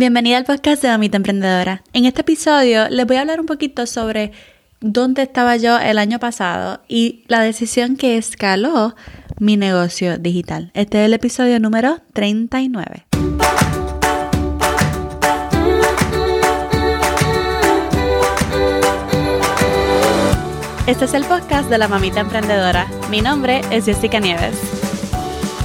Bienvenida al podcast de Mamita Emprendedora. En este episodio les voy a hablar un poquito sobre dónde estaba yo el año pasado y la decisión que escaló mi negocio digital. Este es el episodio número 39. Este es el podcast de la Mamita Emprendedora. Mi nombre es Jessica Nieves.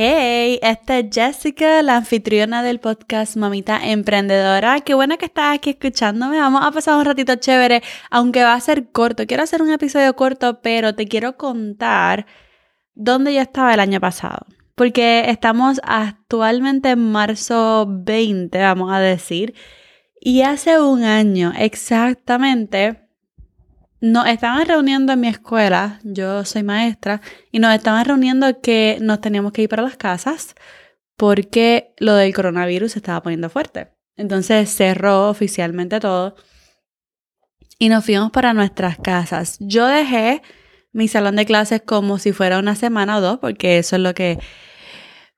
Hey, esta es Jessica, la anfitriona del podcast Mamita Emprendedora. Qué buena que estás aquí escuchándome. Vamos a pasar un ratito chévere, aunque va a ser corto. Quiero hacer un episodio corto, pero te quiero contar dónde yo estaba el año pasado. Porque estamos actualmente en marzo 20, vamos a decir. Y hace un año exactamente nos estaban reuniendo en mi escuela, yo soy maestra, y nos estaban reuniendo que nos teníamos que ir para las casas porque lo del coronavirus se estaba poniendo fuerte. Entonces cerró oficialmente todo y nos fuimos para nuestras casas. Yo dejé mi salón de clases como si fuera una semana o dos, porque eso es lo que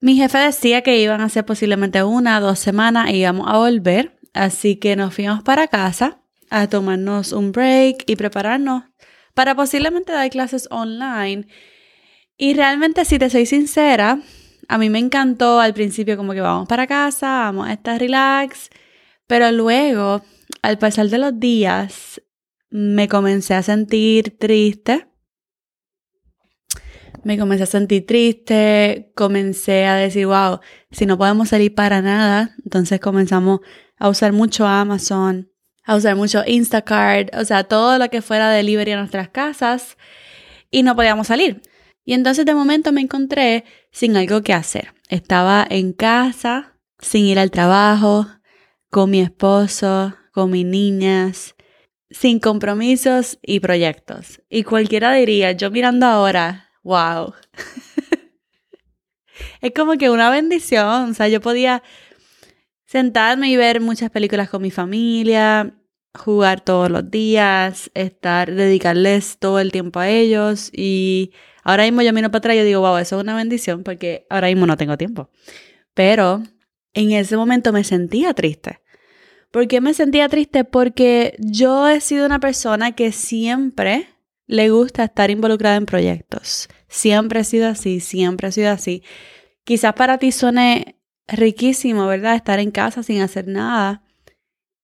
mi jefe decía que iban a ser posiblemente una dos semanas y íbamos a volver. Así que nos fuimos para casa a tomarnos un break y prepararnos para posiblemente dar clases online. Y realmente, si te soy sincera, a mí me encantó al principio como que vamos para casa, vamos a estar relax, pero luego, al pasar de los días, me comencé a sentir triste. Me comencé a sentir triste, comencé a decir, wow, si no podemos salir para nada, entonces comenzamos a usar mucho Amazon, a usar mucho Instacart, o sea, todo lo que fuera delivery a nuestras casas y no podíamos salir. Y entonces de momento me encontré sin algo que hacer. Estaba en casa, sin ir al trabajo, con mi esposo, con mis niñas, sin compromisos y proyectos. Y cualquiera diría, yo mirando ahora, wow. es como que una bendición, o sea, yo podía sentarme y ver muchas películas con mi familia, jugar todos los días, estar, dedicarles todo el tiempo a ellos y ahora mismo yo miro para atrás y digo, wow, eso es una bendición porque ahora mismo no tengo tiempo. Pero en ese momento me sentía triste. ¿Por qué me sentía triste? Porque yo he sido una persona que siempre le gusta estar involucrada en proyectos. Siempre he sido así, siempre he sido así. Quizás para ti suene riquísimo, ¿verdad? Estar en casa sin hacer nada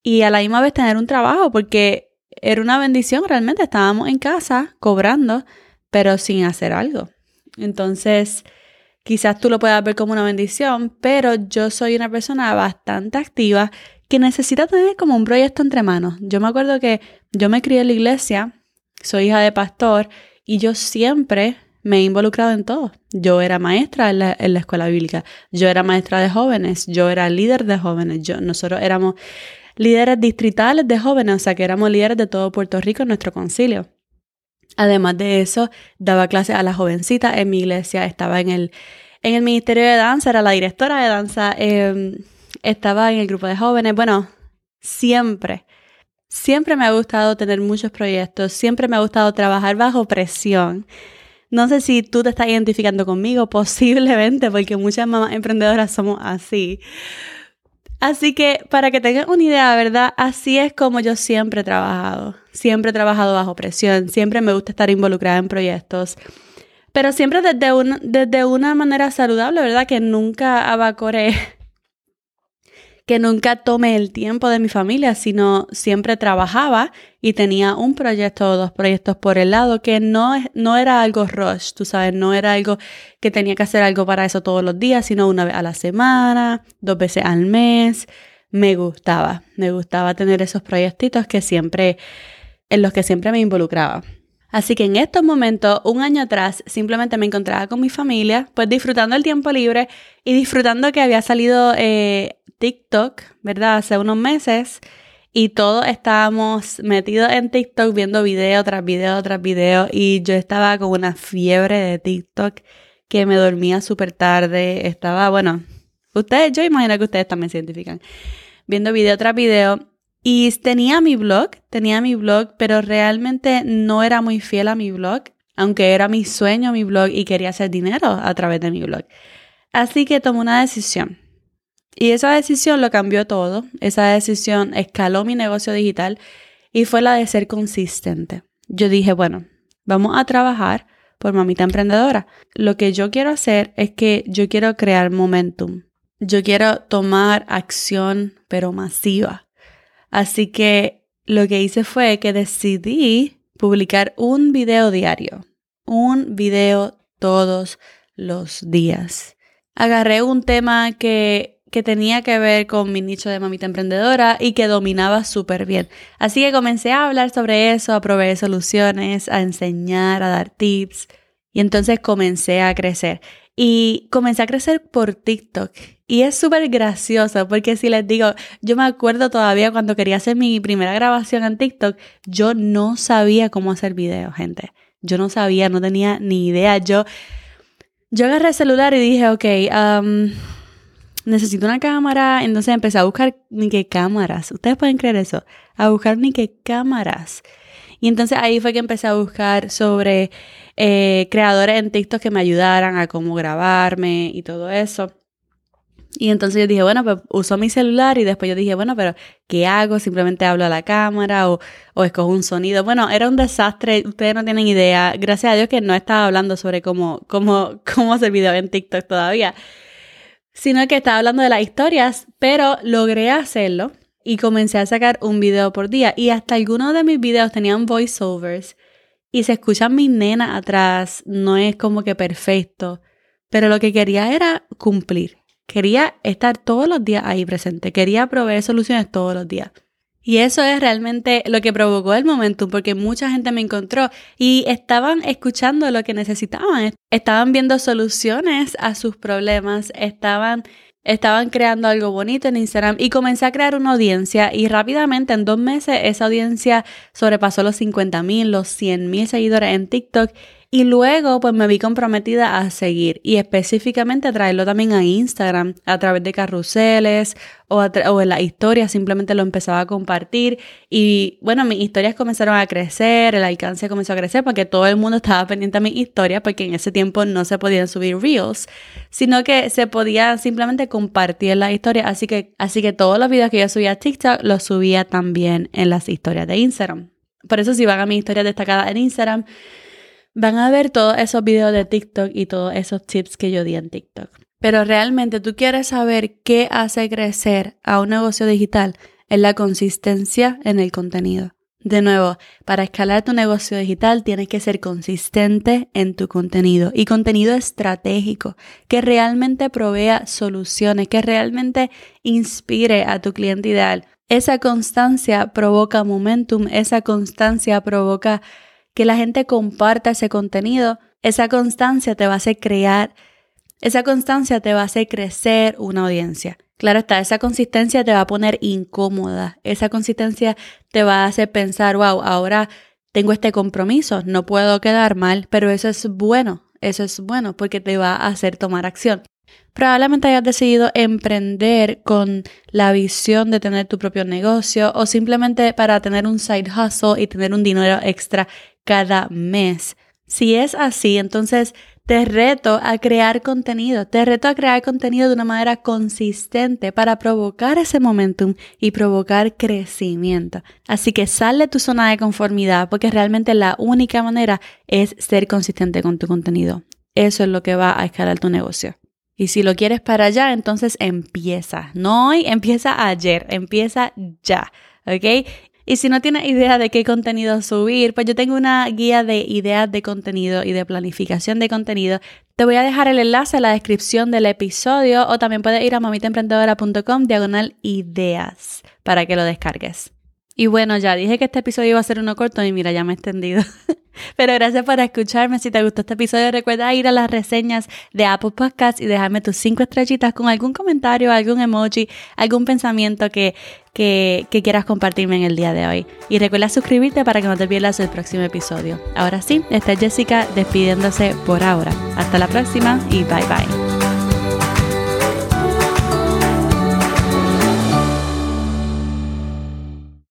y a la misma vez tener un trabajo, porque era una bendición realmente. Estábamos en casa cobrando, pero sin hacer algo. Entonces, quizás tú lo puedas ver como una bendición, pero yo soy una persona bastante activa que necesita tener como un proyecto entre manos. Yo me acuerdo que yo me crié en la iglesia, soy hija de pastor y yo siempre me he involucrado en todo. Yo era maestra en la, escuela bíblica, yo era maestra de jóvenes, yo era líder de jóvenes, yo, nosotros éramos líderes distritales de jóvenes, o sea que éramos líderes de todo Puerto Rico en nuestro concilio. Además de eso, daba clases a las jovencitas en mi iglesia, estaba en el, en el Ministerio de Danza, era la directora de danza, em, estaba en el grupo de jóvenes, bueno, siempre Siempre me ha gustado tener muchos proyectos, siempre me ha gustado trabajar bajo presión. No sé si tú te estás identificando conmigo, posiblemente, porque muchas mamás emprendedoras somos así. Así que para que tengan una idea, ¿verdad? Así es como yo siempre he trabajado. Siempre he trabajado bajo presión, siempre me gusta estar involucrada en proyectos, pero siempre desde, desde una manera saludable, ¿verdad? Que nunca abacore que nunca tomé el tiempo de mi familia, sino siempre trabajaba y tenía un proyecto o dos proyectos por el lado que no, no era algo rush, tú sabes, no era algo que tenía que hacer algo para eso todos los días, sino una vez a la semana, dos veces al mes. Me gustaba, me gustaba tener esos proyectitos que siempre, en los que siempre me involucraba. Así que en estos momentos, un año atrás, simplemente me encontraba con mi familia, pues disfrutando el tiempo libre y disfrutando que había salido eh, TikTok, ¿verdad? Hace unos meses y todos estábamos metidos en TikTok viendo video tras video tras video y yo estaba con una fiebre de TikTok que me dormía súper tarde, estaba, bueno, ustedes, yo imagino que ustedes también se identifican, viendo video tras video. Y tenía mi blog, tenía mi blog, pero realmente no era muy fiel a mi blog, aunque era mi sueño mi blog y quería hacer dinero a través de mi blog. Así que tomé una decisión. Y esa decisión lo cambió todo. Esa decisión escaló mi negocio digital y fue la de ser consistente. Yo dije, bueno, vamos a trabajar por mamita emprendedora. Lo que yo quiero hacer es que yo quiero crear momentum. Yo quiero tomar acción, pero masiva. Así que lo que hice fue que decidí publicar un video diario. Un video todos los días. Agarré un tema que que tenía que ver con mi nicho de mamita emprendedora y que dominaba súper bien. Así que comencé a hablar sobre eso, a proveer soluciones, a enseñar, a dar tips. Y entonces comencé a crecer. Y comencé a crecer por TikTok. Y es súper gracioso porque si les digo, yo me acuerdo todavía cuando quería hacer mi primera grabación en TikTok, yo no sabía cómo hacer videos, gente. Yo no sabía, no tenía ni idea. Yo, yo agarré el celular y dije, ok, um, necesito una cámara. Entonces empecé a buscar ni qué cámaras. Ustedes pueden creer eso. A buscar ni qué cámaras. Y entonces ahí fue que empecé a buscar sobre eh, creadores en TikTok que me ayudaran a cómo grabarme y todo eso. Y entonces yo dije, bueno, pues uso mi celular y después yo dije, bueno, pero ¿qué hago? Simplemente hablo a la cámara o, o escojo un sonido. Bueno, era un desastre, ustedes no tienen idea. Gracias a Dios que no estaba hablando sobre cómo, cómo, cómo hacer video en TikTok todavía sino que estaba hablando de las historias, pero logré hacerlo y comencé a sacar un video por día. Y hasta algunos de mis videos tenían voiceovers y se escuchan mis nenas atrás, no es como que perfecto, pero lo que quería era cumplir. Quería estar todos los días ahí presente, quería proveer soluciones todos los días. Y eso es realmente lo que provocó el momentum, porque mucha gente me encontró y estaban escuchando lo que necesitaban, estaban viendo soluciones a sus problemas, estaban estaban creando algo bonito en Instagram y comencé a crear una audiencia y rápidamente en dos meses esa audiencia sobrepasó los 50 mil, los 100 mil seguidores en TikTok y luego pues me vi comprometida a seguir y específicamente traerlo también a Instagram a través de carruseles o, o en las historias simplemente lo empezaba a compartir y bueno mis historias comenzaron a crecer, el alcance comenzó a crecer porque todo el mundo estaba pendiente a mis historias porque en ese tiempo no se podían subir reels, sino que se podía simplemente compartir las historias, así que, así que todos los videos que yo subía a TikTok los subía también en las historias de Instagram. Por eso si van a mis historias destacadas en Instagram, van a ver todos esos videos de TikTok y todos esos tips que yo di en TikTok. Pero realmente tú quieres saber qué hace crecer a un negocio digital, es la consistencia en el contenido. De nuevo, para escalar tu negocio digital tienes que ser consistente en tu contenido y contenido estratégico que realmente provea soluciones, que realmente inspire a tu cliente ideal. Esa constancia provoca momentum, esa constancia provoca que la gente comparta ese contenido, esa constancia te va a hacer crear, esa constancia te va a hacer crecer una audiencia. Claro está, esa consistencia te va a poner incómoda, esa consistencia te va a hacer pensar, wow, ahora tengo este compromiso, no puedo quedar mal, pero eso es bueno, eso es bueno porque te va a hacer tomar acción. Probablemente hayas decidido emprender con la visión de tener tu propio negocio o simplemente para tener un side hustle y tener un dinero extra cada mes. Si es así, entonces te reto a crear contenido, te reto a crear contenido de una manera consistente para provocar ese momentum y provocar crecimiento. Así que sal de tu zona de conformidad porque realmente la única manera es ser consistente con tu contenido. Eso es lo que va a escalar tu negocio. Y si lo quieres para allá, entonces empieza. No hoy, empieza ayer, empieza ya. ¿Ok? Y si no tienes idea de qué contenido subir, pues yo tengo una guía de ideas de contenido y de planificación de contenido. Te voy a dejar el enlace en la descripción del episodio o también puedes ir a mamitaemprendedora.com diagonal ideas para que lo descargues. Y bueno, ya dije que este episodio iba a ser uno corto y mira, ya me he extendido. Pero gracias por escucharme. Si te gustó este episodio, recuerda ir a las reseñas de Apple Podcasts y dejarme tus cinco estrellitas con algún comentario, algún emoji, algún pensamiento que, que, que quieras compartirme en el día de hoy. Y recuerda suscribirte para que no te pierdas el próximo episodio. Ahora sí, está Jessica despidiéndose por ahora. Hasta la próxima y bye bye.